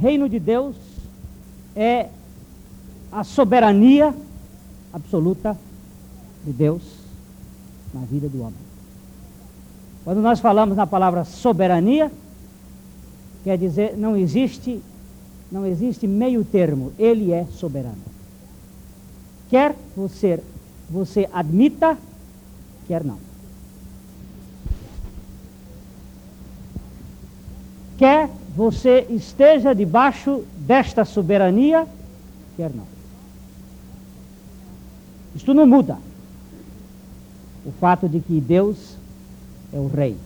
reino de Deus é a soberania absoluta de Deus na vida do homem. Quando nós falamos na palavra soberania, quer dizer não existe não existe meio termo, ele é soberano. Quer você você admita, quer não. Quer você esteja debaixo desta soberania, quer não. Isto não muda o fato de que Deus é o rei.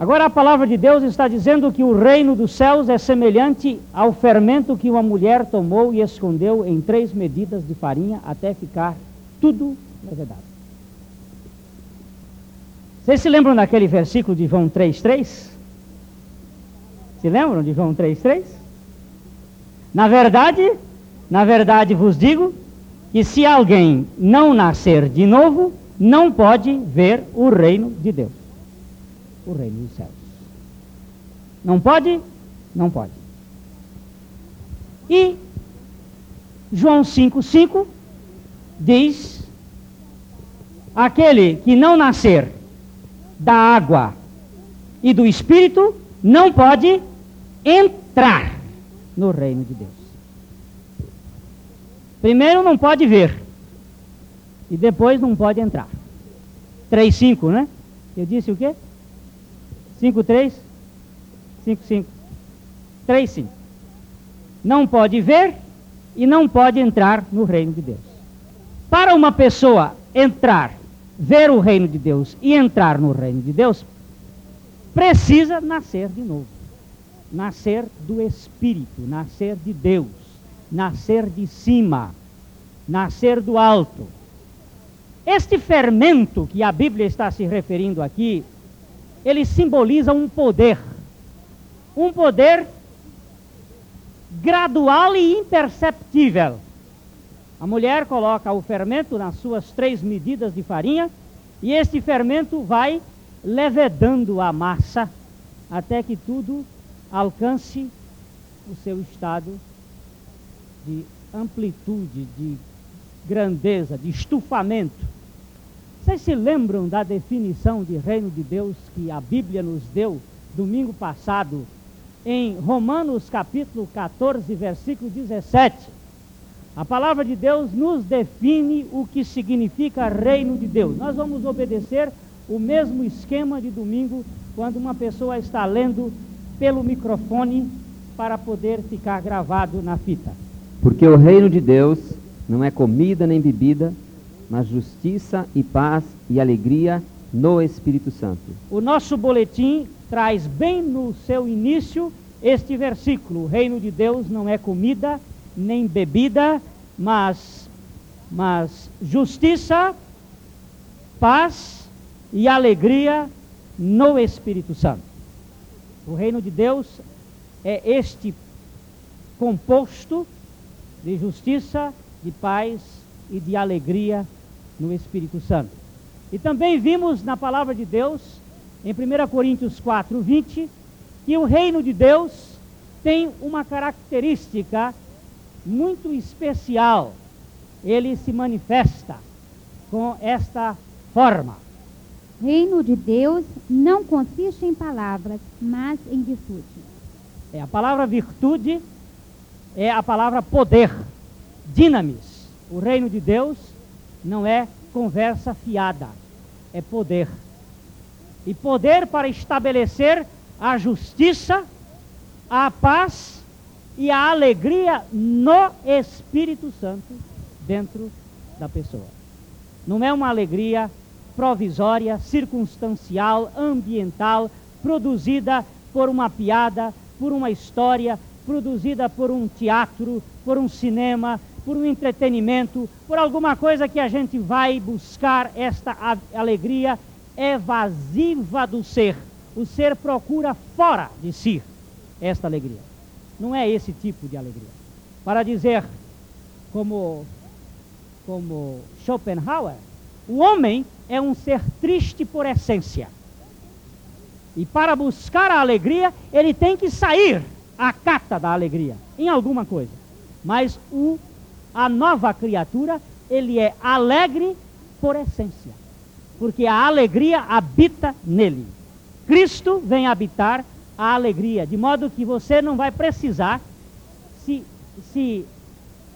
Agora a palavra de Deus está dizendo que o reino dos céus é semelhante ao fermento que uma mulher tomou e escondeu em três medidas de farinha até ficar tudo levedado. Vocês se lembram daquele versículo de João 3,3? Se lembram de João 3,3? Na verdade, na verdade vos digo que se alguém não nascer de novo, não pode ver o reino de Deus o reino dos céus. Não pode? Não pode. E João 5,5 diz: aquele que não nascer da água e do espírito não pode entrar no reino de Deus. Primeiro não pode ver e depois não pode entrar. 3,5, né? Eu disse o quê? 5, 3, 5, 5. 3, 5. Não pode ver e não pode entrar no reino de Deus. Para uma pessoa entrar, ver o reino de Deus e entrar no reino de Deus, precisa nascer de novo. Nascer do Espírito, nascer de Deus, nascer de cima, nascer do alto. Este fermento que a Bíblia está se referindo aqui ele simboliza um poder. Um poder gradual e imperceptível. A mulher coloca o fermento nas suas três medidas de farinha e este fermento vai levedando a massa até que tudo alcance o seu estado de amplitude, de grandeza, de estufamento. Vocês se lembram da definição de reino de Deus que a Bíblia nos deu domingo passado em Romanos capítulo 14, versículo 17? A palavra de Deus nos define o que significa reino de Deus. Nós vamos obedecer o mesmo esquema de domingo quando uma pessoa está lendo pelo microfone para poder ficar gravado na fita. Porque o reino de Deus não é comida nem bebida, mas justiça e paz e alegria no Espírito Santo. O nosso boletim traz bem no seu início este versículo: O reino de Deus não é comida nem bebida, mas, mas justiça, paz e alegria no Espírito Santo. O reino de Deus é este composto de justiça, de paz e de alegria no Espírito Santo. E também vimos na palavra de Deus, em 1 Coríntios 4, 20, que o reino de Deus tem uma característica muito especial. Ele se manifesta com esta forma. Reino de Deus não consiste em palavras, mas em virtude. É, a palavra virtude é a palavra poder, dinamis. O reino de Deus não é conversa fiada, é poder. E poder para estabelecer a justiça, a paz e a alegria no Espírito Santo dentro da pessoa. Não é uma alegria provisória, circunstancial, ambiental, produzida por uma piada, por uma história, produzida por um teatro, por um cinema, por um entretenimento, por alguma coisa que a gente vai buscar esta alegria evasiva do ser. O ser procura fora de si esta alegria. Não é esse tipo de alegria. Para dizer, como, como Schopenhauer, o homem é um ser triste por essência. E para buscar a alegria, ele tem que sair acata da alegria em alguma coisa. Mas o, a nova criatura, ele é alegre por essência. Porque a alegria habita nele. Cristo vem habitar a alegria, de modo que você não vai precisar se, se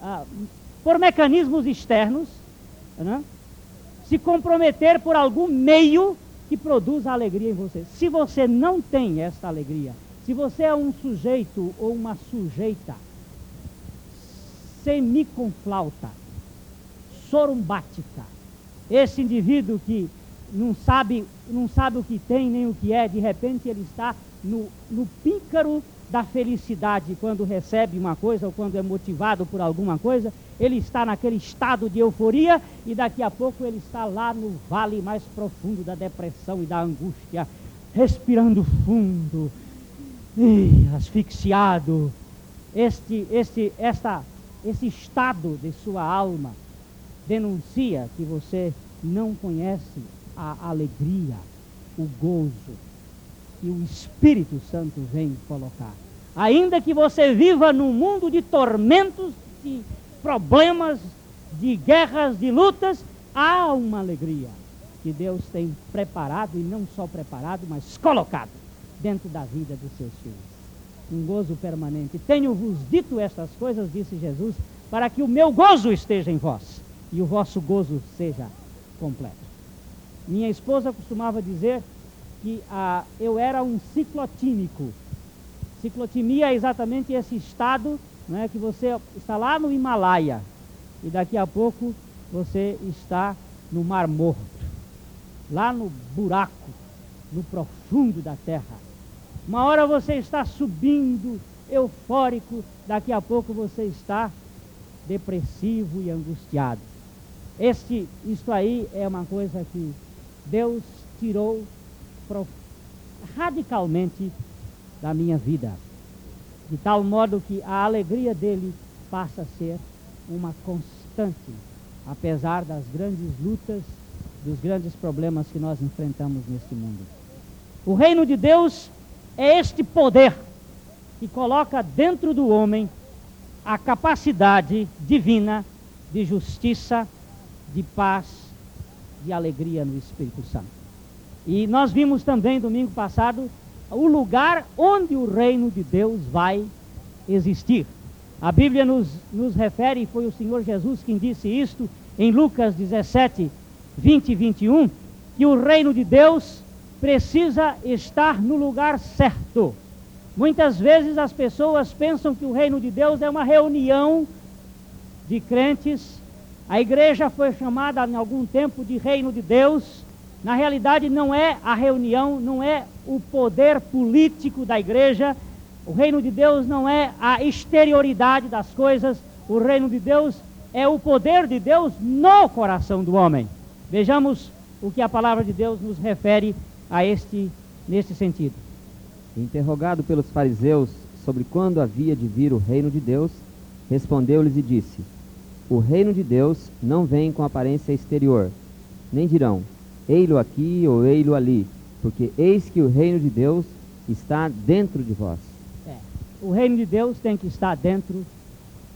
ah, por mecanismos externos, né, se comprometer por algum meio que produza alegria em você. Se você não tem esta alegria, se você é um sujeito ou uma sujeita semiconflauta, sorumbática, esse indivíduo que não sabe, não sabe o que tem nem o que é, de repente ele está no, no pícaro da felicidade quando recebe uma coisa ou quando é motivado por alguma coisa, ele está naquele estado de euforia e daqui a pouco ele está lá no vale mais profundo da depressão e da angústia, respirando fundo, asfixiado. Este, este, esta, esse estado de sua alma denuncia que você não conhece a alegria, o gozo que o Espírito Santo vem colocar. Ainda que você viva num mundo de tormentos, de problemas, de guerras, de lutas, há uma alegria que Deus tem preparado, e não só preparado, mas colocado dentro da vida dos seus filhos. Um gozo permanente. Tenho-vos dito estas coisas, disse Jesus, para que o meu gozo esteja em vós e o vosso gozo seja completo. Minha esposa costumava dizer que ah, eu era um ciclotímico. Ciclotimia é exatamente esse estado né, que você está lá no Himalaia e daqui a pouco você está no Mar Morto, lá no buraco, no profundo da terra. Uma hora você está subindo, eufórico, daqui a pouco você está depressivo e angustiado. Este, isto aí é uma coisa que Deus tirou radicalmente da minha vida. De tal modo que a alegria dele passa a ser uma constante, apesar das grandes lutas, dos grandes problemas que nós enfrentamos neste mundo. O reino de Deus é este poder que coloca dentro do homem a capacidade divina de justiça, de paz, de alegria no Espírito Santo. E nós vimos também domingo passado o lugar onde o reino de Deus vai existir. A Bíblia nos, nos refere, foi o Senhor Jesus quem disse isto em Lucas 17, 20 e 21, que o reino de Deus precisa estar no lugar certo. Muitas vezes as pessoas pensam que o reino de Deus é uma reunião de crentes. A igreja foi chamada em algum tempo de reino de Deus na realidade, não é a reunião, não é o poder político da igreja. O reino de Deus não é a exterioridade das coisas. O reino de Deus é o poder de Deus no coração do homem. Vejamos o que a palavra de Deus nos refere a este neste sentido. Interrogado pelos fariseus sobre quando havia de vir o reino de Deus, respondeu-lhes e disse: O reino de Deus não vem com aparência exterior, nem dirão: ei-lo aqui ou ei-lo ali, porque eis que o reino de Deus está dentro de vós. É, o reino de Deus tem que estar dentro,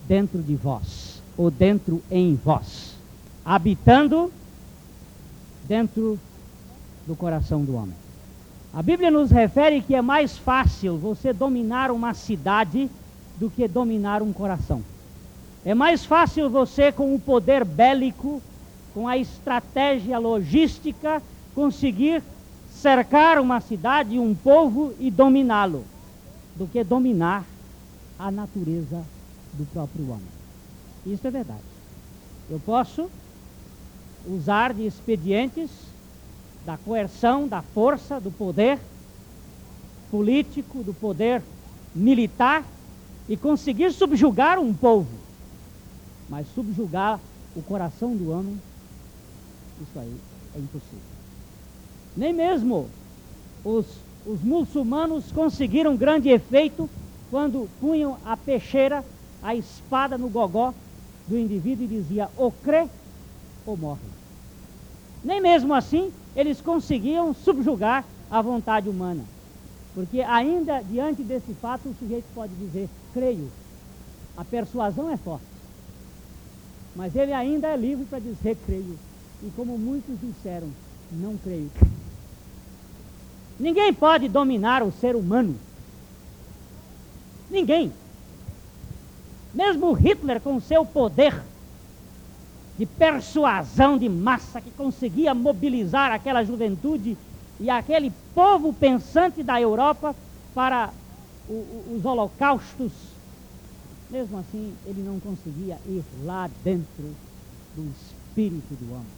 dentro de vós, ou dentro em vós, habitando dentro do coração do homem. A Bíblia nos refere que é mais fácil você dominar uma cidade do que dominar um coração. É mais fácil você, com o poder bélico, com a estratégia logística, conseguir cercar uma cidade, um povo e dominá-lo, do que dominar a natureza do próprio homem. Isso é verdade. Eu posso usar de expedientes da coerção, da força, do poder político, do poder militar e conseguir subjugar um povo. Mas subjugar o coração do homem isso aí é impossível. Nem mesmo os, os muçulmanos conseguiram grande efeito quando punham a peixeira, a espada no gogó do indivíduo e dizia ou crê ou morre. Nem mesmo assim eles conseguiam subjugar a vontade humana. Porque ainda diante desse fato o sujeito pode dizer, creio. A persuasão é forte. Mas ele ainda é livre para dizer creio. E como muitos disseram, não creio. Ninguém pode dominar o ser humano. Ninguém. Mesmo Hitler, com seu poder de persuasão de massa, que conseguia mobilizar aquela juventude e aquele povo pensante da Europa para os holocaustos, mesmo assim ele não conseguia ir lá dentro do espírito do homem.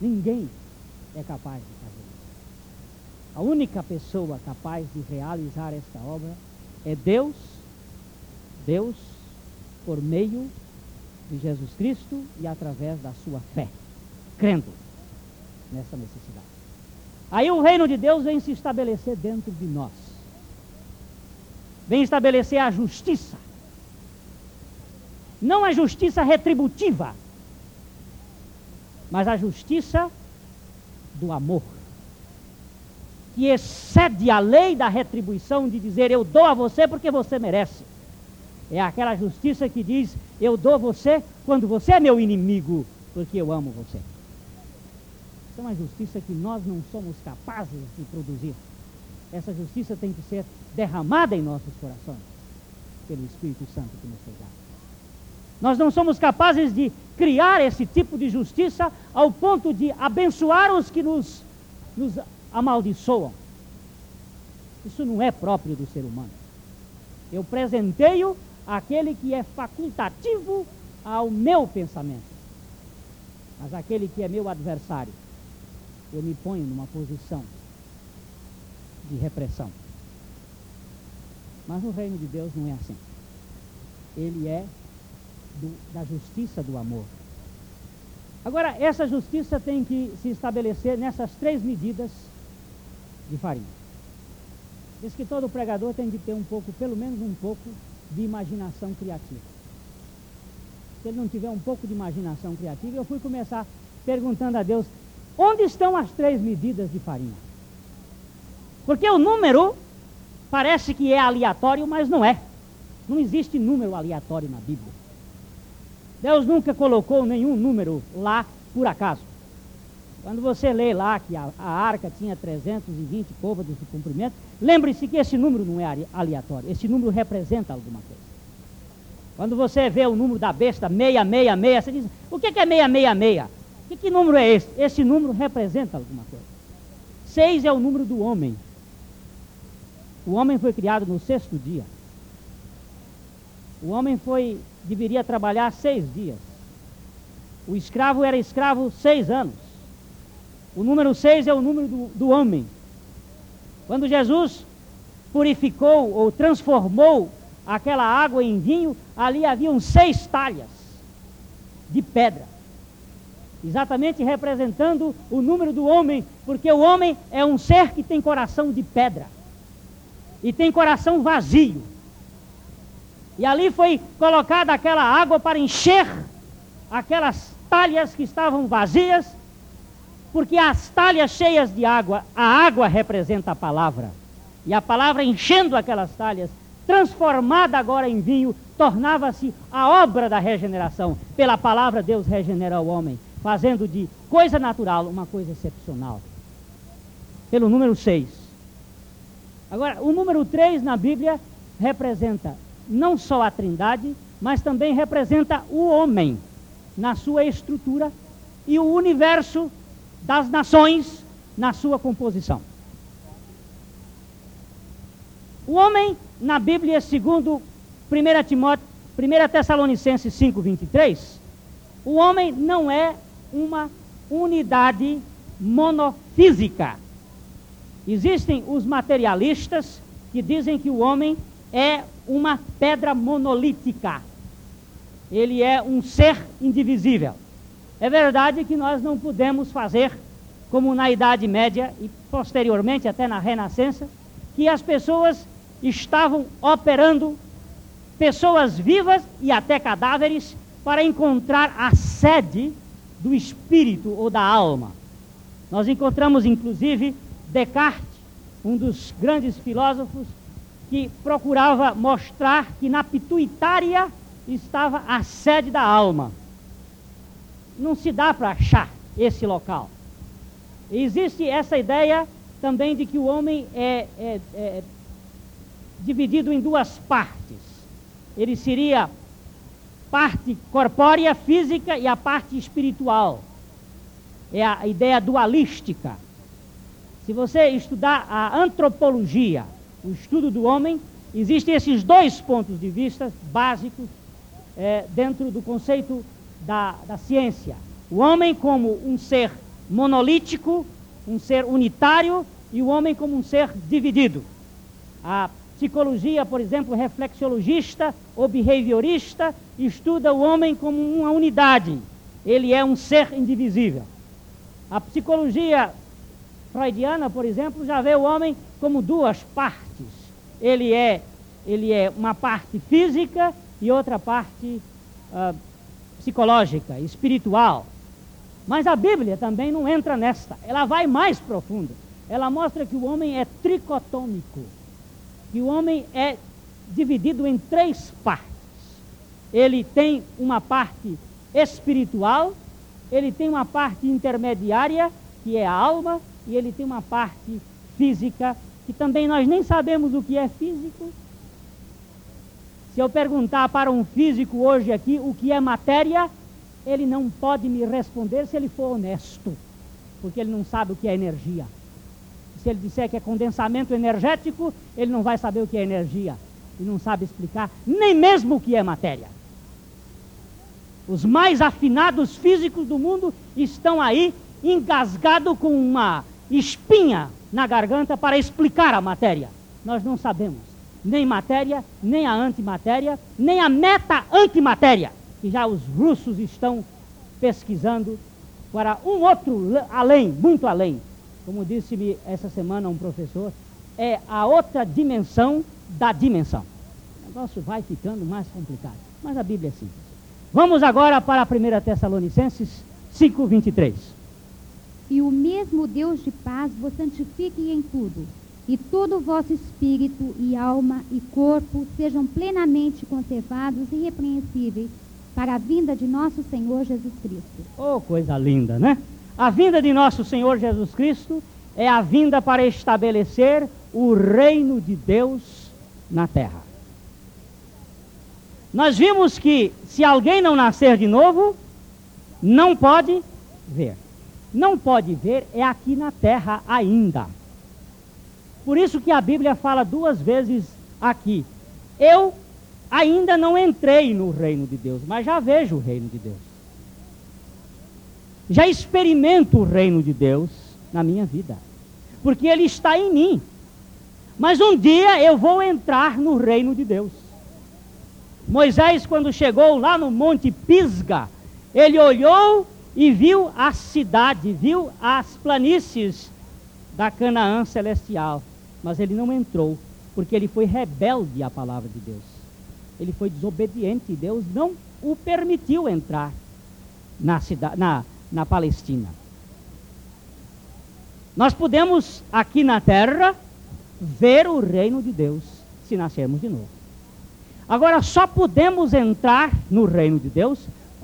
Ninguém é capaz de fazer isso. A única pessoa capaz de realizar esta obra é Deus, Deus por meio de Jesus Cristo e através da sua fé, crendo nessa necessidade. Aí o reino de Deus vem se estabelecer dentro de nós. Vem estabelecer a justiça. Não a justiça retributiva, mas a justiça do amor. Que excede a lei da retribuição de dizer eu dou a você porque você merece. É aquela justiça que diz eu dou você quando você é meu inimigo, porque eu amo você. Essa é uma justiça que nós não somos capazes de produzir. Essa justiça tem que ser derramada em nossos corações pelo Espírito Santo que nos foi dado. Nós não somos capazes de criar esse tipo de justiça ao ponto de abençoar os que nos, nos amaldiçoam. Isso não é próprio do ser humano. Eu presenteio aquele que é facultativo ao meu pensamento. Mas aquele que é meu adversário, eu me ponho numa posição de repressão. Mas no reino de Deus não é assim. Ele é do, da justiça do amor. Agora, essa justiça tem que se estabelecer nessas três medidas de farinha. Diz que todo pregador tem de ter um pouco, pelo menos um pouco, de imaginação criativa. Se ele não tiver um pouco de imaginação criativa, eu fui começar perguntando a Deus Onde estão as três medidas de farinha? Porque o número parece que é aleatório, mas não é. Não existe número aleatório na Bíblia. Deus nunca colocou nenhum número lá por acaso. Quando você lê lá que a, a arca tinha 320 côvados de comprimento, lembre-se que esse número não é aleatório, esse número representa alguma coisa. Quando você vê o número da besta 666, você diz: o que é 666? Que, que número é esse? Esse número representa alguma coisa. Seis é o número do homem. O homem foi criado no sexto dia. O homem foi, deveria trabalhar seis dias. O escravo era escravo seis anos. O número seis é o número do, do homem. Quando Jesus purificou ou transformou aquela água em vinho, ali haviam seis talhas de pedra exatamente representando o número do homem, porque o homem é um ser que tem coração de pedra e tem coração vazio. E ali foi colocada aquela água para encher aquelas talhas que estavam vazias, porque as talhas cheias de água, a água representa a palavra. E a palavra enchendo aquelas talhas, transformada agora em vinho, tornava-se a obra da regeneração. Pela palavra, Deus regenera o homem fazendo de coisa natural uma coisa excepcional. Pelo número 6. Agora, o número 3 na Bíblia representa não só a Trindade, mas também representa o homem na sua estrutura e o universo das nações na sua composição. O homem na Bíblia, segundo 1 Timóteo, 1 Tessalonicenses 5, 23, o homem não é uma unidade monofísica. Existem os materialistas que dizem que o homem é uma pedra monolítica. Ele é um ser indivisível. É verdade que nós não podemos fazer como na Idade Média e posteriormente até na Renascença, que as pessoas estavam operando pessoas vivas e até cadáveres para encontrar a sede do espírito ou da alma. Nós encontramos inclusive Descartes, um dos grandes filósofos, que procurava mostrar que na pituitária estava a sede da alma. Não se dá para achar esse local. Existe essa ideia também de que o homem é, é, é dividido em duas partes. Ele seria parte corpórea, física e a parte espiritual. É a ideia dualística. Se você estudar a antropologia, o estudo do homem, existem esses dois pontos de vista básicos é, dentro do conceito da, da ciência. O homem como um ser monolítico, um ser unitário, e o homem como um ser dividido. A psicologia, por exemplo, reflexologista ou behaviorista, estuda o homem como uma unidade. Ele é um ser indivisível. A psicologia freudiana, por exemplo, já vê o homem como duas partes. Ele é, ele é uma parte física e outra parte uh, psicológica, espiritual. Mas a Bíblia também não entra nesta. Ela vai mais profundo. Ela mostra que o homem é tricotômico. Que o homem é dividido em três partes. Ele tem uma parte espiritual, ele tem uma parte intermediária, que é a alma, e ele tem uma parte física, que também nós nem sabemos o que é físico. Se eu perguntar para um físico hoje aqui o que é matéria, ele não pode me responder se ele for honesto, porque ele não sabe o que é energia. Se ele disser que é condensamento energético, ele não vai saber o que é energia e não sabe explicar nem mesmo o que é matéria. Os mais afinados físicos do mundo estão aí engasgados com uma espinha na garganta para explicar a matéria. Nós não sabemos nem matéria, nem a antimatéria, nem a meta-antimatéria que já os russos estão pesquisando para um outro além, muito além. Como disse-me essa semana um professor, é a outra dimensão da dimensão. O negócio vai ficando mais complicado, mas a Bíblia é simples. Vamos agora para a 1 Tessalonicenses 5, 23. E o mesmo Deus de paz vos santifique em tudo, e todo o vosso espírito e alma e corpo sejam plenamente conservados e irrepreensíveis para a vinda de nosso Senhor Jesus Cristo. Oh, coisa linda, né? A vinda de nosso Senhor Jesus Cristo é a vinda para estabelecer o reino de Deus na terra. Nós vimos que se alguém não nascer de novo, não pode ver. Não pode ver é aqui na terra ainda. Por isso que a Bíblia fala duas vezes aqui: Eu Ainda não entrei no reino de Deus, mas já vejo o reino de Deus. Já experimento o reino de Deus na minha vida, porque ele está em mim. Mas um dia eu vou entrar no reino de Deus. Moisés, quando chegou lá no Monte Pisga, ele olhou e viu a cidade, viu as planícies da Canaã celestial. Mas ele não entrou, porque ele foi rebelde à palavra de Deus ele foi desobediente. Deus não o permitiu entrar na, cidade, na, na Palestina. Nós podemos, aqui na terra, ver o reino de Deus se nascermos de novo. Agora, só podemos entrar no reino de Deus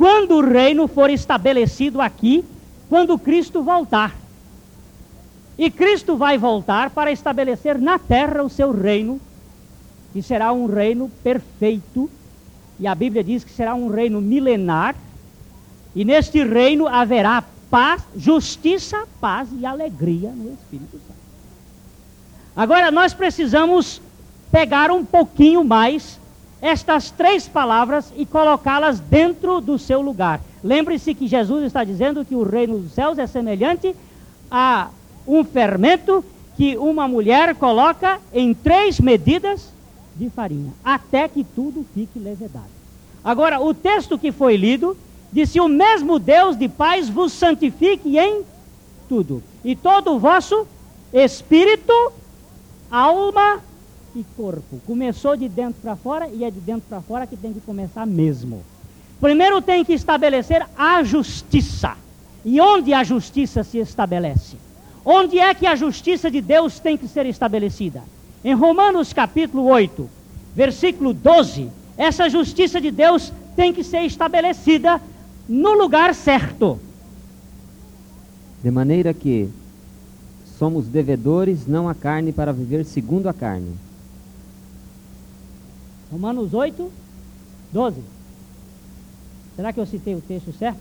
quando o reino for estabelecido aqui, quando Cristo voltar. E Cristo vai voltar para estabelecer na terra o seu reino que será um reino perfeito, e a Bíblia diz que será um reino milenar, e neste reino haverá paz, justiça, paz e alegria no Espírito Santo. Agora nós precisamos pegar um pouquinho mais estas três palavras e colocá-las dentro do seu lugar. Lembre-se que Jesus está dizendo que o reino dos céus é semelhante a um fermento que uma mulher coloca em três medidas de farinha, até que tudo fique levedado. Agora, o texto que foi lido disse: O mesmo Deus de paz vos santifique em tudo, e todo o vosso espírito, alma e corpo. Começou de dentro para fora e é de dentro para fora que tem que começar mesmo. Primeiro tem que estabelecer a justiça. E onde a justiça se estabelece? Onde é que a justiça de Deus tem que ser estabelecida? Em Romanos capítulo 8, versículo 12, essa justiça de Deus tem que ser estabelecida no lugar certo. De maneira que somos devedores não à carne para viver segundo a carne. Romanos 8, 12. Será que eu citei o texto certo?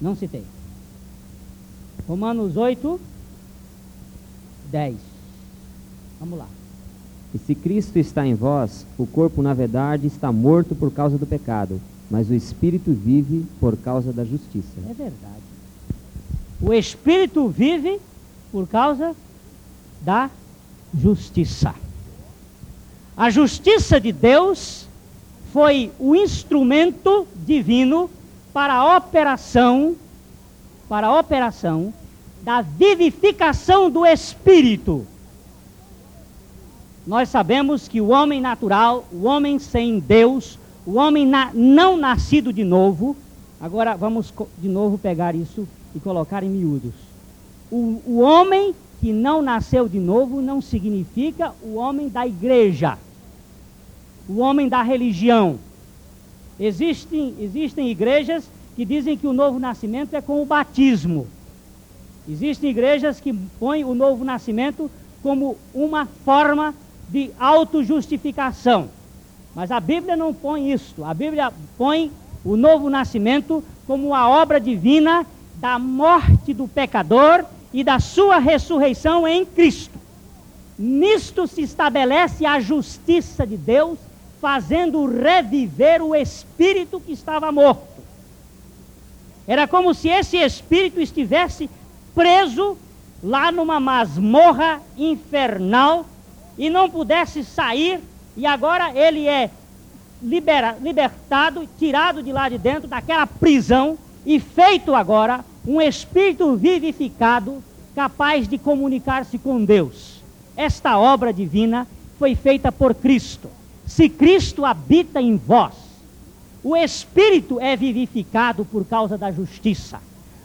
Não citei. Romanos 8, 10. Vamos lá. E se Cristo está em vós, o corpo, na verdade, está morto por causa do pecado, mas o espírito vive por causa da justiça. É verdade. O espírito vive por causa da justiça. A justiça de Deus foi o instrumento divino para a operação para a operação da vivificação do espírito. Nós sabemos que o homem natural, o homem sem Deus, o homem na, não nascido de novo, agora vamos de novo pegar isso e colocar em miúdos. O, o homem que não nasceu de novo não significa o homem da igreja, o homem da religião. Existem, existem igrejas que dizem que o novo nascimento é com o batismo. Existem igrejas que põem o novo nascimento como uma forma de autojustificação. Mas a Bíblia não põe isso. A Bíblia põe o novo nascimento como a obra divina da morte do pecador e da sua ressurreição em Cristo. Nisto se estabelece a justiça de Deus, fazendo reviver o espírito que estava morto. Era como se esse espírito estivesse preso lá numa masmorra infernal e não pudesse sair, e agora ele é libera, libertado, tirado de lá de dentro daquela prisão e feito agora um espírito vivificado, capaz de comunicar-se com Deus. Esta obra divina foi feita por Cristo. Se Cristo habita em vós, o espírito é vivificado por causa da justiça.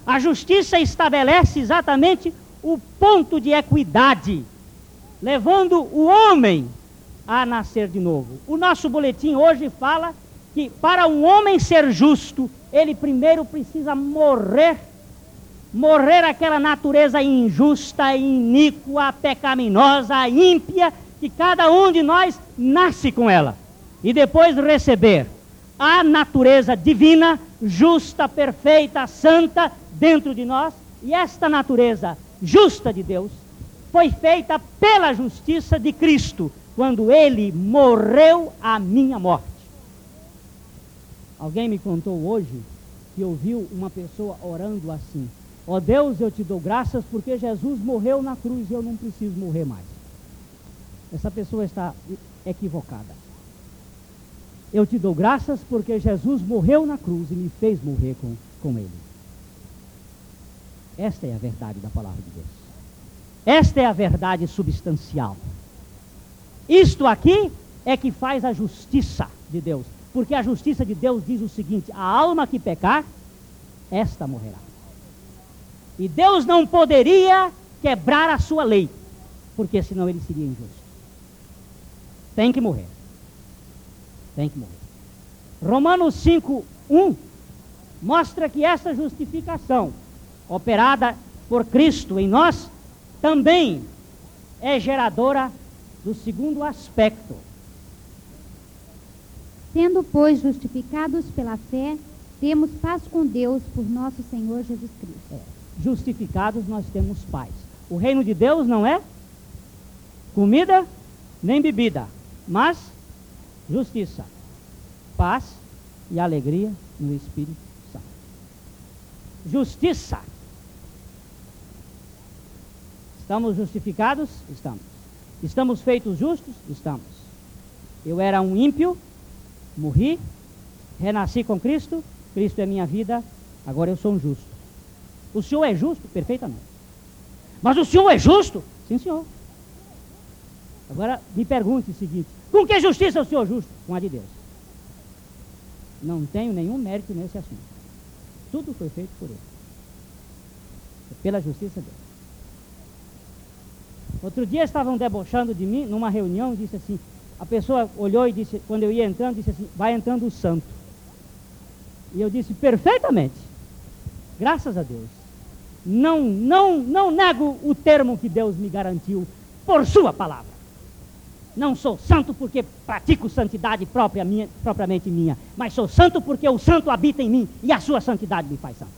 A justiça estabelece exatamente o ponto de equidade, levando o homem a nascer de novo. O nosso boletim hoje fala que para um homem ser justo, ele primeiro precisa morrer, morrer aquela natureza injusta, iníqua, pecaminosa, ímpia, que cada um de nós nasce com ela, e depois receber a natureza divina, justa, perfeita, santa dentro de nós, e esta natureza justa de Deus foi feita pela justiça de Cristo, quando ele morreu a minha morte. Alguém me contou hoje que ouviu uma pessoa orando assim: Ó oh Deus, eu te dou graças porque Jesus morreu na cruz e eu não preciso morrer mais. Essa pessoa está equivocada. Eu te dou graças porque Jesus morreu na cruz e me fez morrer com, com ele. Esta é a verdade da palavra de Deus. Esta é a verdade substancial. Isto aqui é que faz a justiça de Deus. Porque a justiça de Deus diz o seguinte: a alma que pecar, esta morrerá. E Deus não poderia quebrar a sua lei, porque senão ele seria injusto. Tem que morrer tem que morrer. Romanos 5, 1 mostra que essa justificação, operada por Cristo em nós, também é geradora do segundo aspecto. Sendo, pois, justificados pela fé, temos paz com Deus por nosso Senhor Jesus Cristo. É, justificados nós temos paz. O reino de Deus não é comida nem bebida, mas justiça, paz e alegria no Espírito Santo. Justiça. Estamos justificados? Estamos. Estamos feitos justos? Estamos. Eu era um ímpio, morri, renasci com Cristo, Cristo é minha vida, agora eu sou um justo. O Senhor é justo? Perfeitamente. Mas o Senhor é justo? Sim, Senhor. Agora me pergunte o seguinte: com que justiça o Senhor justo? Com a de Deus. Não tenho nenhum mérito nesse assunto. Tudo foi feito por Ele. É pela justiça dele. Outro dia estavam debochando de mim numa reunião, disse assim, a pessoa olhou e disse, quando eu ia entrando, disse assim, vai entrando o santo. E eu disse, perfeitamente. Graças a Deus. Não, não, não nego o termo que Deus me garantiu por sua palavra. Não sou santo porque pratico santidade própria minha, propriamente minha, mas sou santo porque o santo habita em mim e a sua santidade me faz santo.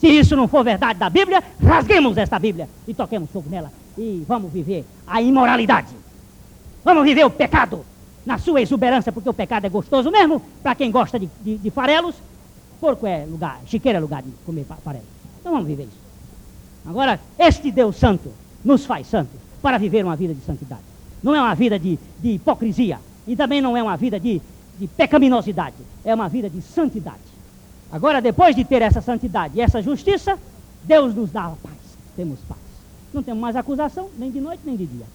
Se isso não for verdade da Bíblia, rasguemos esta Bíblia e toquemos fogo nela e vamos viver a imoralidade. Vamos viver o pecado na sua exuberância, porque o pecado é gostoso mesmo para quem gosta de, de, de, farelos. Porco é lugar, chiqueira é lugar de comer farelo. Então vamos viver isso. Agora, este Deus Santo nos faz santos para viver uma vida de santidade. Não é uma vida de, de hipocrisia e também não é uma vida de, de pecaminosidade. É uma vida de santidade. Agora, depois de ter essa santidade e essa justiça, Deus nos dá a paz. Temos paz. Não temos mais acusação, nem de noite, nem de dia.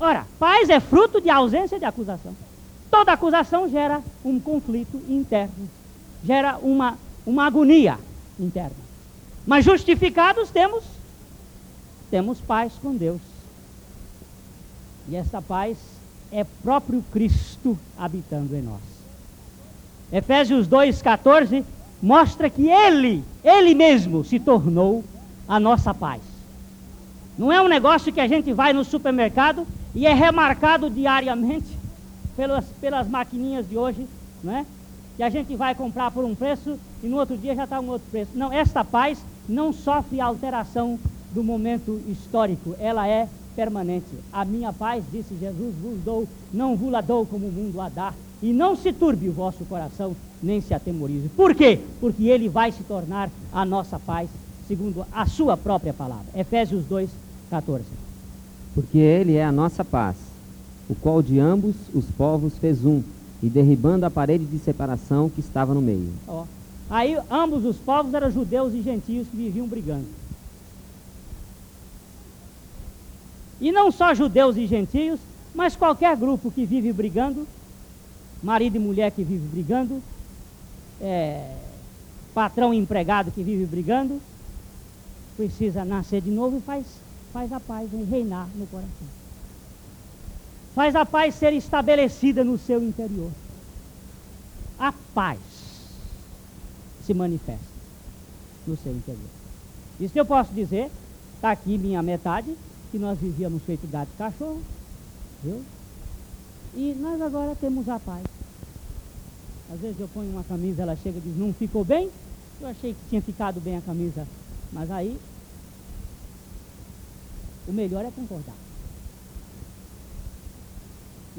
Ora, paz é fruto de ausência de acusação. Toda acusação gera um conflito interno, gera uma, uma agonia interna. Mas justificados temos, temos paz com Deus. E essa paz é próprio Cristo habitando em nós. Efésios 2,14 mostra que Ele, Ele mesmo, se tornou a nossa paz. Não é um negócio que a gente vai no supermercado e é remarcado diariamente pelas, pelas maquininhas de hoje, não é? Que a gente vai comprar por um preço e no outro dia já está um outro preço. Não, esta paz não sofre alteração do momento histórico, ela é permanente. A minha paz, disse Jesus, vos dou, não vos la dou como o mundo a dá. E não se turbe o vosso coração, nem se atemorize. Por quê? Porque ele vai se tornar a nossa paz, segundo a sua própria palavra. Efésios 2, 14. Porque ele é a nossa paz, o qual de ambos os povos fez um, e derribando a parede de separação que estava no meio. Ó, aí ambos os povos eram judeus e gentios que viviam brigando. E não só judeus e gentios, mas qualquer grupo que vive brigando, marido e mulher que vive brigando, é, patrão e empregado que vive brigando, precisa nascer de novo e faz, faz a paz reinar no coração. Faz a paz ser estabelecida no seu interior. A paz se manifesta no seu interior. Isso eu posso dizer, está aqui minha metade, que nós vivíamos feito gato e cachorro, viu? E nós agora temos a paz. Às vezes eu ponho uma camisa, ela chega e diz, não ficou bem? Eu achei que tinha ficado bem a camisa. Mas aí, o melhor é concordar.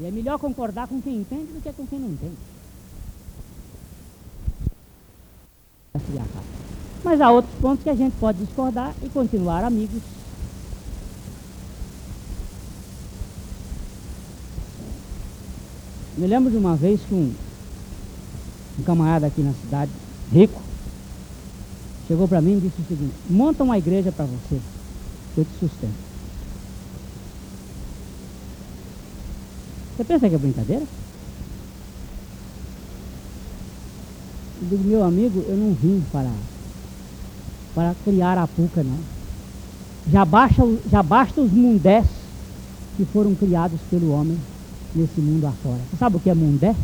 E é melhor concordar com quem entende do que com quem não entende. Mas há outros pontos que a gente pode discordar e continuar amigos Me lembro de uma vez que um, um camarada aqui na cidade, rico, chegou para mim e disse o seguinte: monta uma igreja para você, eu te sustento. Você pensa que é brincadeira? Eu digo, meu amigo, eu não vim para, para criar a puca, não. Já basta, já basta os mundés que foram criados pelo homem nesse mundo afora. Você sabe o que é mundé?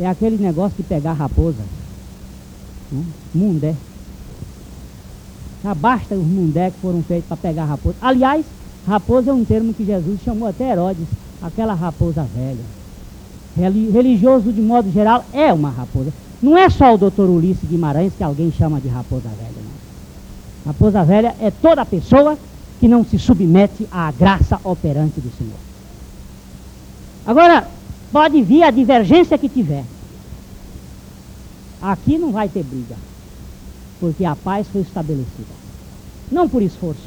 É aquele negócio de pegar raposa. Né? Mundé. Já basta os mundé que foram feitos para pegar raposa. Aliás, raposa é um termo que Jesus chamou até Herodes, aquela raposa velha. Religioso, de modo geral, é uma raposa. Não é só o doutor Ulisses Guimarães que alguém chama de raposa velha, não. Raposa velha é toda pessoa que não se submete à graça operante do Senhor. Agora, pode vir a divergência que tiver. Aqui não vai ter briga, porque a paz foi estabelecida. Não por esforço,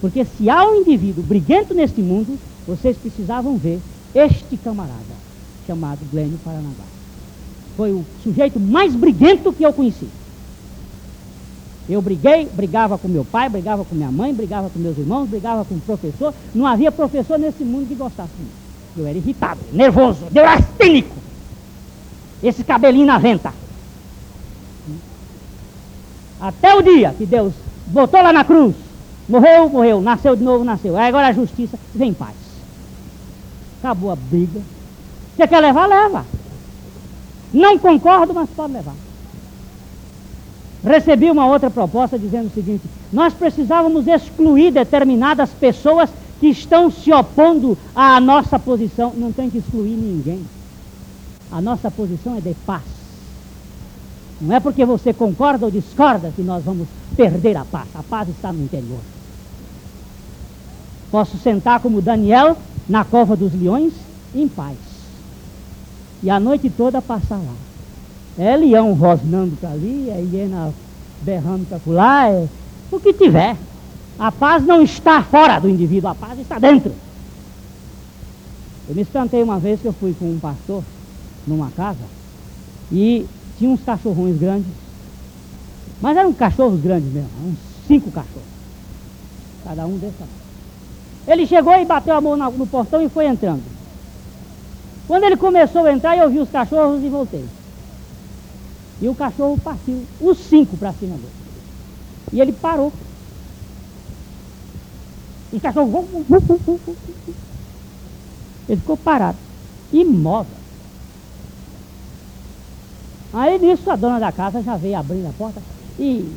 porque se há um indivíduo briguento neste mundo, vocês precisavam ver este camarada, chamado Glênio Paranaguá. Foi o sujeito mais briguento que eu conheci. Eu briguei, brigava com meu pai, brigava com minha mãe, brigava com meus irmãos, brigava com o professor. Não havia professor nesse mundo que gostasse de mim. Eu era irritado, nervoso, neurastênico. Esse cabelinho na venta. Até o dia que Deus botou lá na cruz Morreu, morreu. Nasceu de novo, nasceu. Aí agora a justiça vem paz. Acabou a briga. Você quer levar? Leva. Não concordo, mas pode levar. Recebi uma outra proposta dizendo o seguinte: nós precisávamos excluir determinadas pessoas que estão se opondo à nossa posição. Não tem que excluir ninguém. A nossa posição é de paz. Não é porque você concorda ou discorda que nós vamos perder a paz. A paz está no interior. Posso sentar como Daniel na cova dos leões em paz. E a noite toda passar lá. É leão rosnando para ali, é hiena berrando para lá, é o que tiver. A paz não está fora do indivíduo, a paz está dentro. Eu me espantei uma vez que eu fui com um pastor numa casa e tinha uns cachorrões grandes. Mas eram cachorros grandes mesmo, uns cinco cachorros. Cada um dessa. Ele chegou e bateu a mão no portão e foi entrando. Quando ele começou a entrar, eu vi os cachorros e voltei. E o cachorro partiu, os cinco para cima dele. E ele parou. E o cachorro. Ele ficou parado, imóvel. Aí nisso a dona da casa já veio abrindo a porta e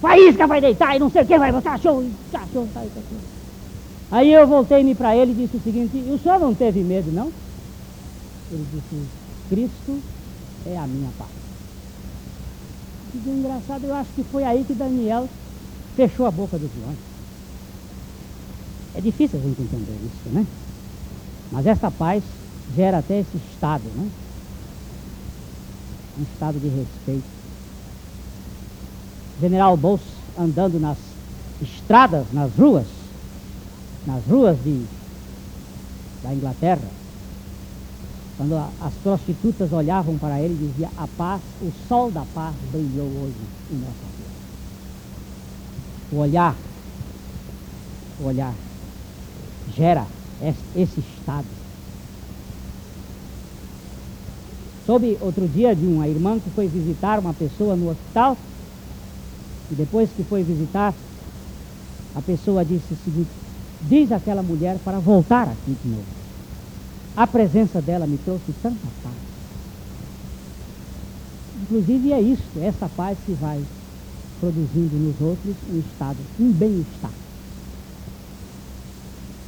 faísca vai deitar e não sei o que, vai cachorro, cachorro, cachorro. Aí eu voltei-me para ele e disse o seguinte, o senhor não teve medo, não? Ele disse, Cristo é a minha paz. Que engraçado, eu acho que foi aí que Daniel fechou a boca dos leões. É difícil a gente entender isso, né? Mas essa paz gera até esse estado, né? um estado de respeito. General Bolsa andando nas estradas, nas ruas, nas ruas de, da Inglaterra, quando a, as prostitutas olhavam para ele e diziam, a paz, o sol da paz brilhou hoje em nossa vida. O olhar, o olhar gera esse, esse estado Soube outro dia de uma irmã que foi visitar uma pessoa no hospital e depois que foi visitar, a pessoa disse o seguinte: diz aquela mulher para voltar aqui de novo. A presença dela me trouxe tanta paz. Inclusive é isso, é essa paz que vai produzindo nos outros um estado, um bem-estar.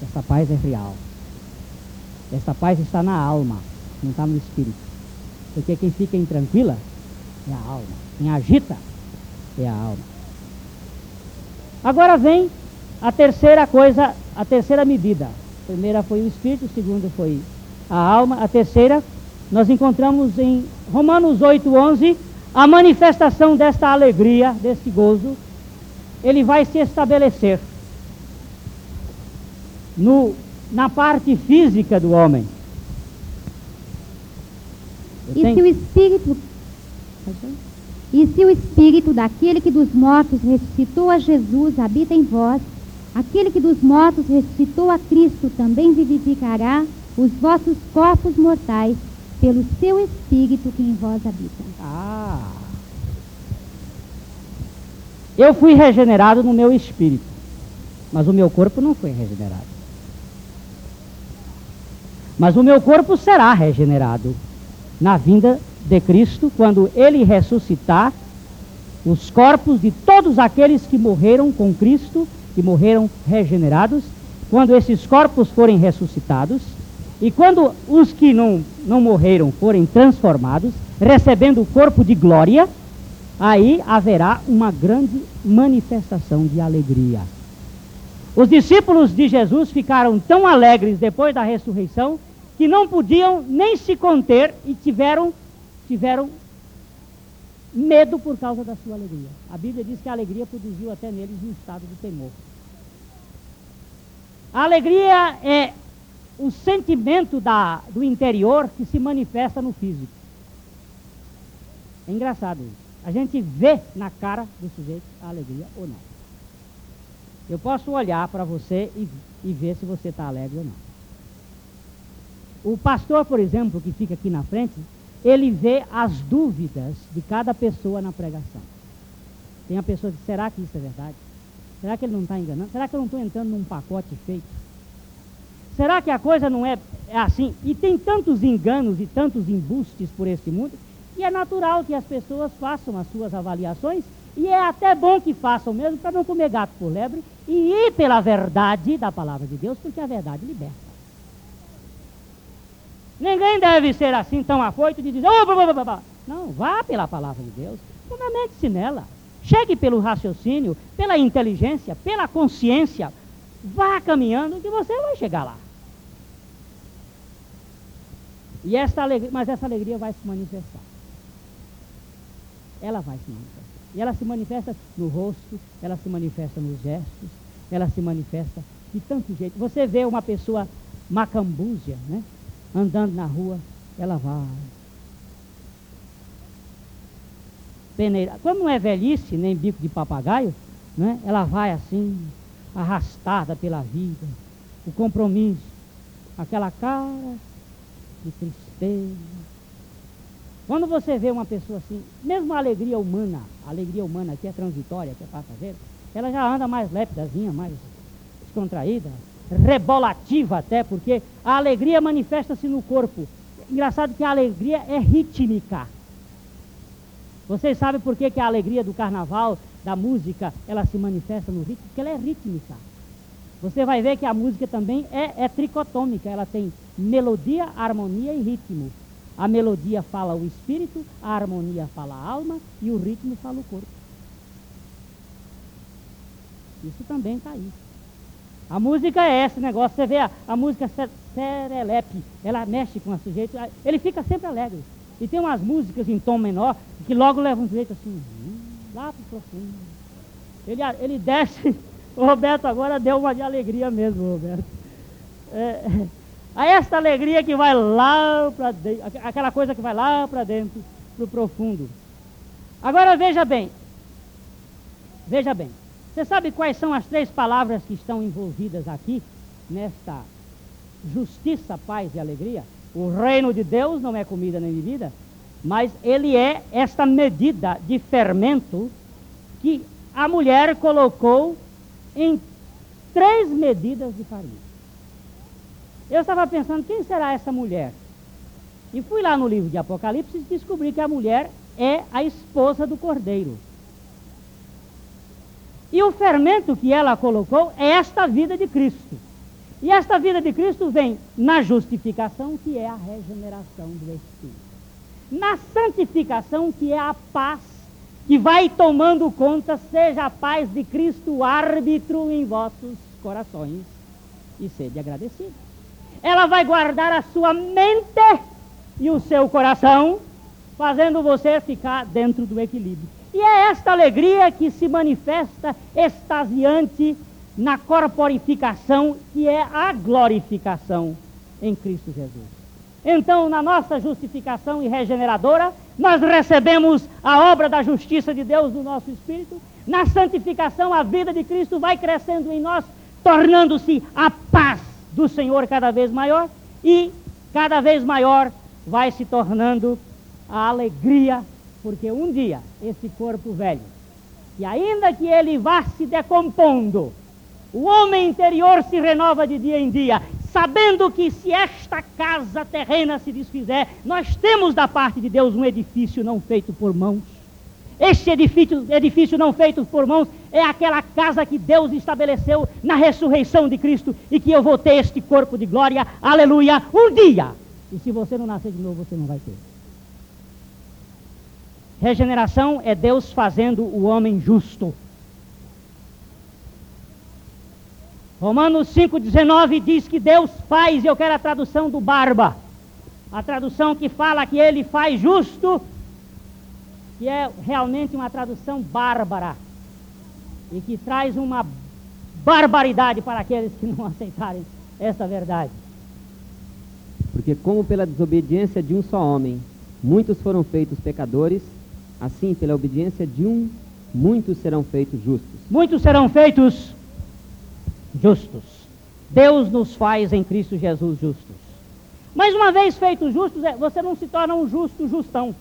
Essa paz é real. Essa paz está na alma, não está no espírito. Porque quem fica intranquila é a alma. Quem agita é a alma. Agora vem a terceira coisa, a terceira medida. A primeira foi o espírito, a segunda foi a alma, a terceira nós encontramos em Romanos 8:11 a manifestação desta alegria, desse gozo, ele vai se estabelecer no, na parte física do homem. E se o espírito e se o espírito daquele que dos mortos ressuscitou a Jesus habita em vós, aquele que dos mortos ressuscitou a Cristo também vivificará os vossos corpos mortais pelo seu espírito que em vós habita. Ah. Eu fui regenerado no meu espírito, mas o meu corpo não foi regenerado. Mas o meu corpo será regenerado na vinda de Cristo, quando ele ressuscitar os corpos de todos aqueles que morreram com Cristo, que morreram regenerados, quando esses corpos forem ressuscitados, e quando os que não, não morreram forem transformados, recebendo o corpo de glória, aí haverá uma grande manifestação de alegria. Os discípulos de Jesus ficaram tão alegres depois da ressurreição que não podiam nem se conter e tiveram, tiveram medo por causa da sua alegria. A Bíblia diz que a alegria produziu até neles um estado de temor. A alegria é o sentimento da, do interior que se manifesta no físico. É engraçado isso. A gente vê na cara do sujeito a alegria ou não. Eu posso olhar para você e, e ver se você está alegre ou não. O pastor, por exemplo, que fica aqui na frente, ele vê as dúvidas de cada pessoa na pregação. Tem a pessoa que será que isso é verdade? Será que ele não está enganando? Será que eu não estou entrando num pacote feito? Será que a coisa não é, é assim? E tem tantos enganos e tantos embustes por este mundo que é natural que as pessoas façam as suas avaliações e é até bom que façam mesmo para não comer gato por lebre e ir pela verdade da palavra de Deus, porque a verdade liberta. Ninguém deve ser assim tão afoito de dizer, oh, blá, blá, blá. não, vá pela palavra de Deus, fundamente-se nela. Chegue pelo raciocínio, pela inteligência, pela consciência. Vá caminhando que você vai chegar lá. E esta alegria, mas essa alegria vai se manifestar. Ela vai se manifestar. E ela se manifesta no rosto, ela se manifesta nos gestos, ela se manifesta de tanto jeito. Você vê uma pessoa macambúzia, né? Andando na rua, ela vai peneira. Quando não é velhice, nem bico de papagaio, né, ela vai assim, arrastada pela vida, o compromisso, aquela cara de tristeza. Quando você vê uma pessoa assim, mesmo a alegria humana, a alegria humana que é transitória, que é passageira, ela já anda mais lépidazinha, mais descontraída, rebolativa até, porque a alegria manifesta-se no corpo. Engraçado que a alegria é rítmica. Vocês sabem por que, que a alegria do carnaval, da música, ela se manifesta no ritmo? Porque ela é rítmica. Você vai ver que a música também é, é tricotômica, ela tem melodia, harmonia e ritmo. A melodia fala o espírito, a harmonia fala a alma e o ritmo fala o corpo. Isso também está aí. A música é esse negócio, você vê a, a música serelepe, ela mexe com o sujeito, ele fica sempre alegre. E tem umas músicas em tom menor que logo levam um jeito assim, lá para o profundo. Ele, ele desce, o Roberto agora deu uma de alegria mesmo, Roberto. É, a esta alegria que vai lá para dentro, aquela coisa que vai lá para dentro, para o profundo. Agora veja bem, veja bem, você sabe quais são as três palavras que estão envolvidas aqui, nesta justiça, paz e alegria? O reino de Deus não é comida nem bebida, mas ele é esta medida de fermento que a mulher colocou em três medidas de farinha. Eu estava pensando, quem será essa mulher? E fui lá no livro de Apocalipse e descobri que a mulher é a esposa do cordeiro. E o fermento que ela colocou é esta vida de Cristo. E esta vida de Cristo vem na justificação, que é a regeneração do Espírito. Na santificação, que é a paz, que vai tomando conta, seja a paz de Cristo árbitro em vossos corações. E sede agradecido. Ela vai guardar a sua mente e o seu coração, fazendo você ficar dentro do equilíbrio. E é esta alegria que se manifesta extasiante na corporificação, que é a glorificação em Cristo Jesus. Então, na nossa justificação e regeneradora, nós recebemos a obra da justiça de Deus no nosso espírito. Na santificação, a vida de Cristo vai crescendo em nós, tornando-se a paz do Senhor cada vez maior e cada vez maior vai se tornando a alegria, porque um dia esse corpo velho, e ainda que ele vá se decompondo, o homem interior se renova de dia em dia, sabendo que se esta casa terrena se desfizer, nós temos da parte de Deus um edifício não feito por mãos. Este edifício, edifício não feito por mãos é aquela casa que Deus estabeleceu na ressurreição de Cristo e que eu vou ter este corpo de glória, aleluia, um dia. E se você não nascer de novo, você não vai ter. Regeneração é Deus fazendo o homem justo. Romanos 5,19 diz que Deus faz, e eu quero a tradução do Barba. A tradução que fala que ele faz justo, que é realmente uma tradução bárbara. E que traz uma barbaridade para aqueles que não aceitarem essa verdade. Porque como pela desobediência de um só homem, muitos foram feitos pecadores, assim pela obediência de um, muitos serão feitos justos. Muitos serão feitos justos. Deus nos faz em Cristo Jesus justos. Mas uma vez feitos justos, é, você não se torna um justo justão.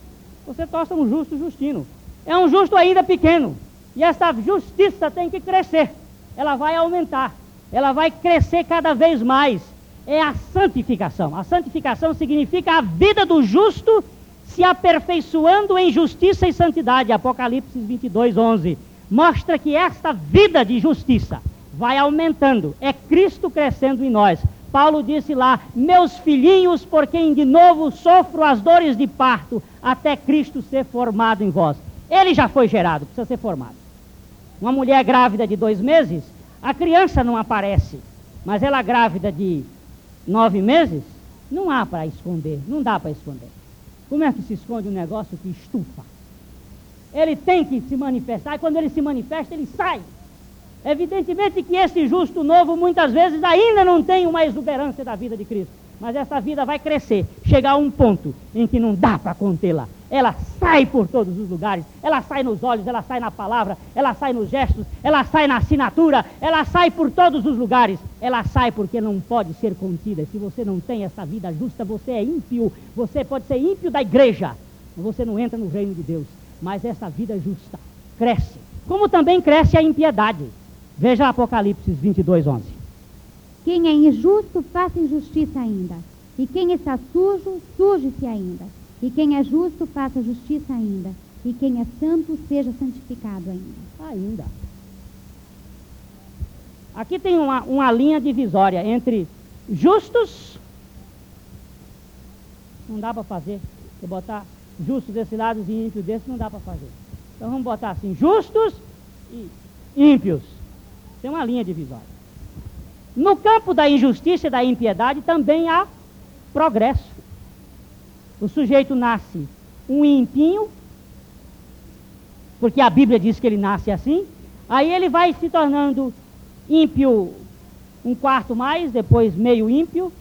Você torna um justo justino. É um justo ainda pequeno. E essa justiça tem que crescer. ela vai aumentar, ela vai crescer cada vez mais. É a santificação. A santificação significa a vida do justo se aperfeiçoando em justiça e santidade. Apocalipse 22, 11. Mostra que esta vida de justiça vai aumentando. É Cristo crescendo em nós. Paulo disse lá: Meus filhinhos, por quem de novo sofro as dores de parto, até Cristo ser formado em vós. Ele já foi gerado, precisa ser formado. Uma mulher grávida de dois meses, a criança não aparece, mas ela grávida de nove meses, não há para esconder, não dá para esconder. Como é que se esconde um negócio que estufa? Ele tem que se manifestar, e quando ele se manifesta, ele sai. Evidentemente que esse justo novo muitas vezes ainda não tem uma exuberância da vida de Cristo, mas essa vida vai crescer, chegar a um ponto em que não dá para contê-la. Ela sai por todos os lugares, ela sai nos olhos, ela sai na palavra, ela sai nos gestos, ela sai na assinatura, ela sai por todos os lugares. Ela sai porque não pode ser contida. Se você não tem essa vida justa, você é ímpio. Você pode ser ímpio da igreja, mas você não entra no reino de Deus. Mas essa vida justa cresce, como também cresce a impiedade. Veja Apocalipse 22, 11. Quem é injusto, faça injustiça ainda. E quem está sujo, suje-se ainda. E quem é justo, faça justiça ainda. E quem é santo, seja santificado ainda. Ainda. Aqui tem uma, uma linha divisória entre justos. Não dá para fazer. Se botar justos desse lado e ímpios desse, não dá para fazer. Então vamos botar assim: justos e ímpios. Tem uma linha divisória. No campo da injustiça e da impiedade também há progresso. O sujeito nasce um impinho, porque a Bíblia diz que ele nasce assim, aí ele vai se tornando ímpio um quarto mais, depois meio ímpio,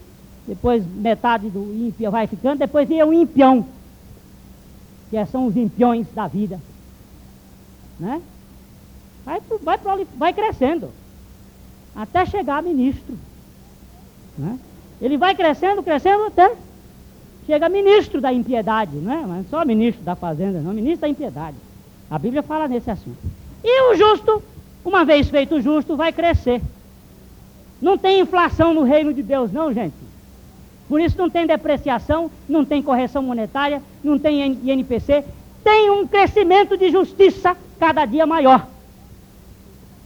depois metade do ímpio vai ficando, depois vem o impião, que são os impiões da vida. Né? Vai, vai, vai crescendo. Até chegar ministro. Né? Ele vai crescendo, crescendo até chega ministro da impiedade, não é? Mas só ministro da fazenda, não, ministro da impiedade. A Bíblia fala nesse assunto. E o justo, uma vez feito justo, vai crescer. Não tem inflação no reino de Deus, não, gente. Por isso não tem depreciação, não tem correção monetária, não tem INPC, tem um crescimento de justiça cada dia maior.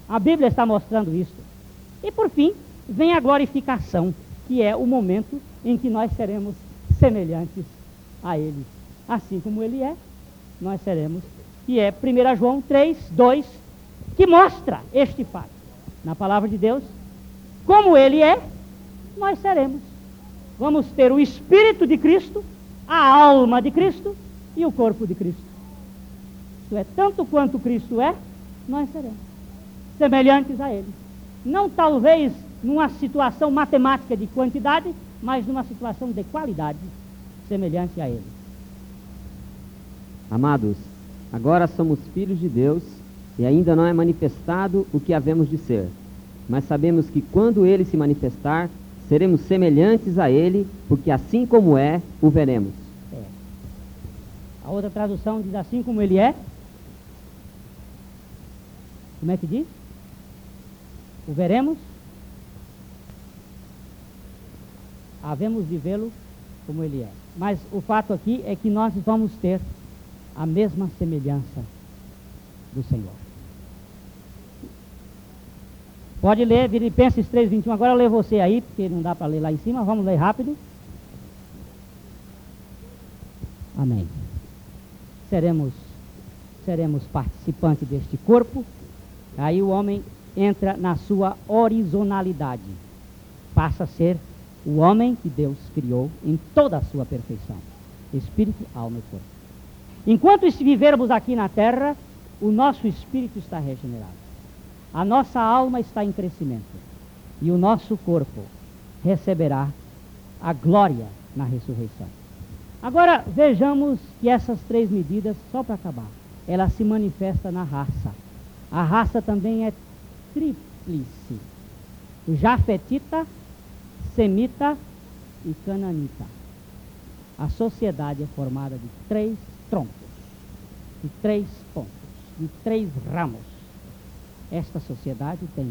A Bíblia está mostrando isso. E por fim, vem a glorificação, que é o momento em que nós seremos semelhantes a Ele. Assim como Ele é, nós seremos. E é 1 João 3, 2, que mostra este fato. Na palavra de Deus, como Ele é, nós seremos. Vamos ter o Espírito de Cristo, a alma de Cristo e o corpo de Cristo. Isto é, tanto quanto Cristo é, nós seremos semelhantes a ele. Não talvez numa situação matemática de quantidade, mas numa situação de qualidade semelhante a ele. Amados, agora somos filhos de Deus e ainda não é manifestado o que havemos de ser. Mas sabemos que quando ele se manifestar, seremos semelhantes a ele, porque assim como é, o veremos. É. A outra tradução diz assim como ele é. Como é que diz? O veremos? Havemos de vê-lo como ele é. Mas o fato aqui é que nós vamos ter a mesma semelhança do Senhor. Pode ler Filipenses 3,21. Agora eu leio você aí, porque não dá para ler lá em cima. Vamos ler rápido. Amém. Seremos, seremos participantes deste corpo. Aí o homem entra na sua horizontalidade. Passa a ser o homem que Deus criou em toda a sua perfeição. Espírito, alma e corpo. Enquanto vivermos aqui na terra, o nosso espírito está regenerado. A nossa alma está em crescimento. E o nosso corpo receberá a glória na ressurreição. Agora vejamos que essas três medidas, só para acabar, ela se manifesta na raça. A raça também é tríplice: Jafetita, Semita e Cananita. A sociedade é formada de três troncos, de três pontos, de três ramos. Esta sociedade tem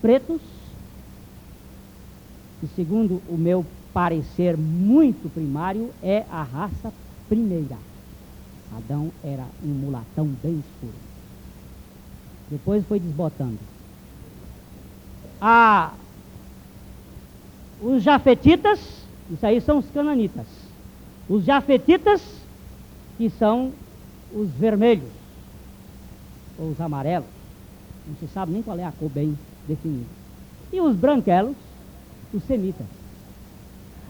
pretos, que segundo o meu parecer muito primário, é a raça primeira. Adão era um mulatão bem escuro. Depois foi desbotando. Ah, os jafetitas, isso aí são os cananitas. Os jafetitas, que são os vermelhos, ou os amarelos. Não se sabe nem qual é a cor bem definida. E os branquelos, os semitas.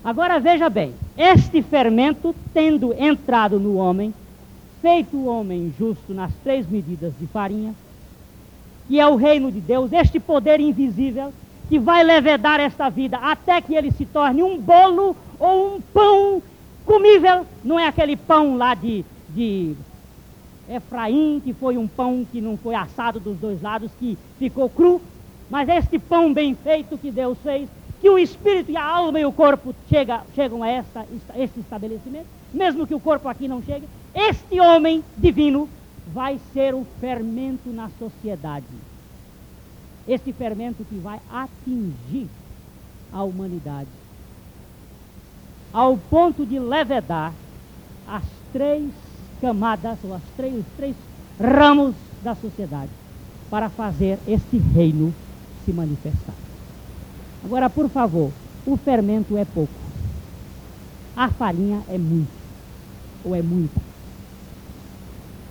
Agora veja bem, este fermento, tendo entrado no homem, feito o homem justo nas três medidas de farinha, que é o reino de Deus, este poder invisível, que vai levedar esta vida até que ele se torne um bolo ou um pão comível, não é aquele pão lá de, de Efraim, que foi um pão que não foi assado dos dois lados, que ficou cru, mas este pão bem feito que Deus fez, que o espírito e a alma e o corpo chega, chegam a esta, este estabelecimento, mesmo que o corpo aqui não chegue, este homem divino vai ser o fermento na sociedade. Este fermento que vai atingir a humanidade. Ao ponto de levedar as três camadas, ou as três, os três ramos da sociedade, para fazer este reino se manifestar. Agora, por favor, o fermento é pouco. A farinha é muito, ou é muita.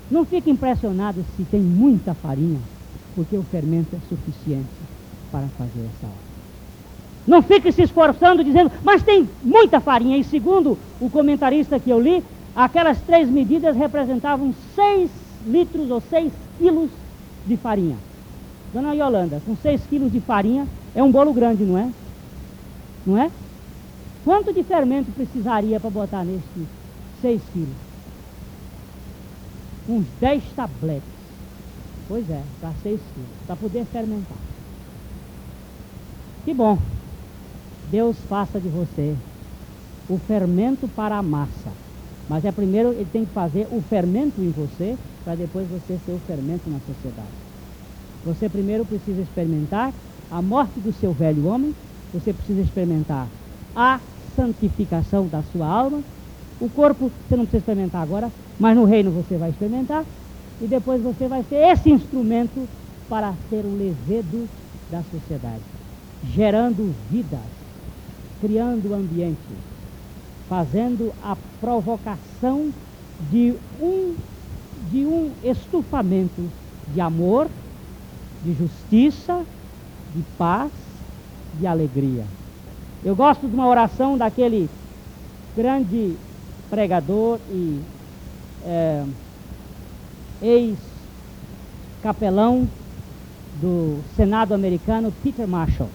Não fique impressionado se tem muita farinha, porque o fermento é suficiente para fazer essa obra. Não fique se esforçando dizendo, mas tem muita farinha. E segundo o comentarista que eu li, aquelas três medidas representavam seis litros ou seis quilos de farinha. Dona Yolanda, com seis quilos de farinha é um bolo grande, não é? Não é? Quanto de fermento precisaria para botar nesse seis quilos? Uns 10 tabletes. Pois é, para 6 quilos, para poder fermentar. Que bom. Deus faça de você o fermento para a massa. Mas é primeiro ele tem que fazer o fermento em você, para depois você ser o fermento na sociedade. Você primeiro precisa experimentar a morte do seu velho homem, você precisa experimentar a santificação da sua alma. O corpo você não precisa experimentar agora, mas no reino você vai experimentar e depois você vai ser esse instrumento para ser o levedo da sociedade, gerando vidas, criando ambiente, fazendo a provocação de um, de um estufamento de amor, de justiça, de paz, de alegria. Eu gosto de uma oração daquele grande pregador e é, ex-capelão do Senado americano, Peter Marshall.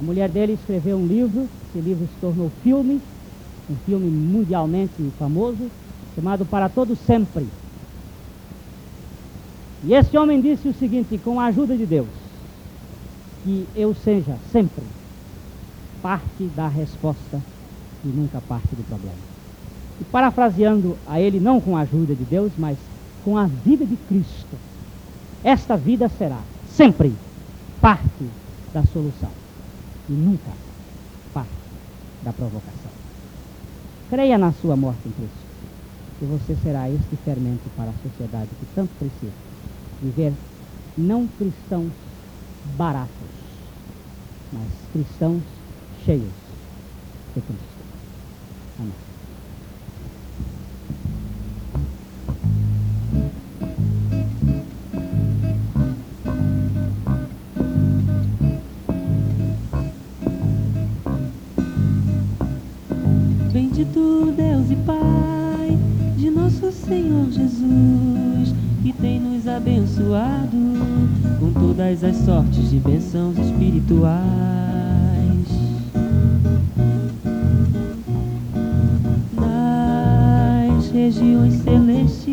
A mulher dele escreveu um livro, esse livro se tornou filme, um filme mundialmente famoso, chamado Para Todo Sempre. E esse homem disse o seguinte, com a ajuda de Deus, que eu seja sempre parte da resposta e nunca parte do problema. E parafraseando a ele, não com a ajuda de Deus, mas com a vida de Cristo, esta vida será sempre parte da solução e nunca parte da provocação. Creia na sua morte em Cristo, que você será este fermento para a sociedade que tanto precisa. Viver não cristãos baratos, mas cristãos cheios de Cristo. Amém. Bendito Deus e Pai de nosso Senhor Jesus, que tem nos abençoado com todas as sortes de bênçãos espirituais. Nas regiões celestiais,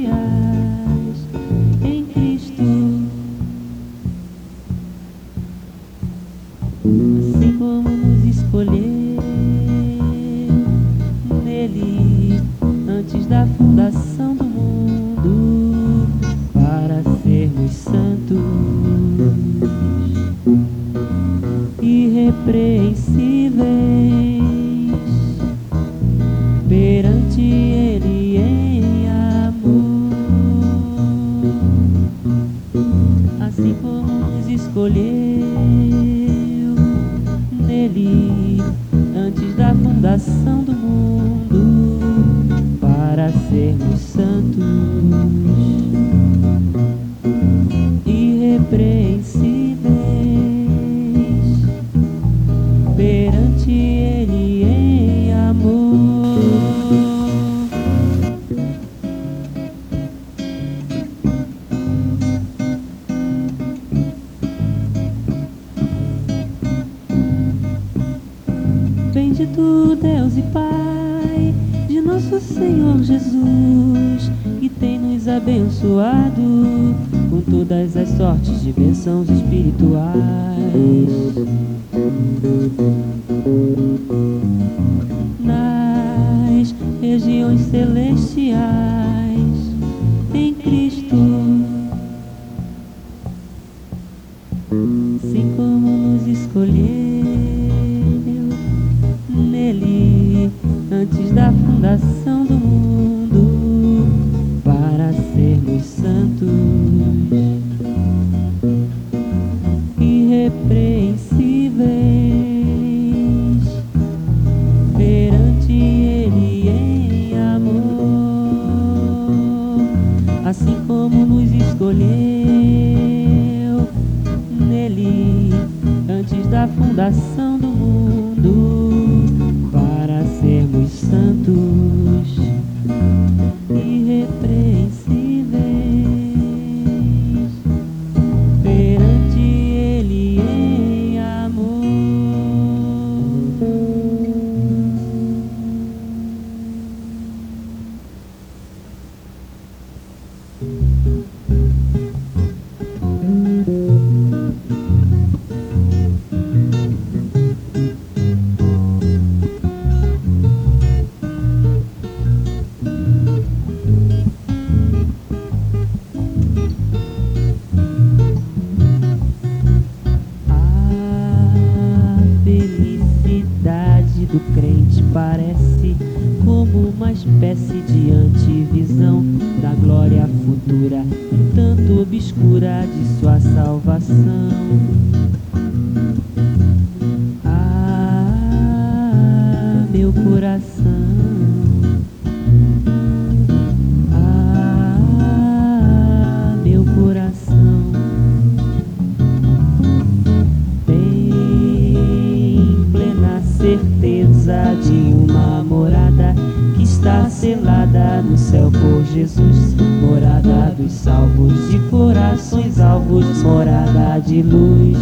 de luz.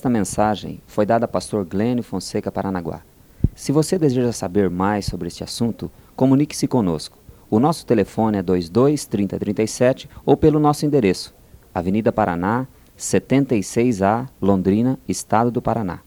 Esta mensagem foi dada a pastor Glênio Fonseca Paranaguá. Se você deseja saber mais sobre este assunto, comunique-se conosco. O nosso telefone é 22 3037 ou pelo nosso endereço, Avenida Paraná, 76A, Londrina, Estado do Paraná.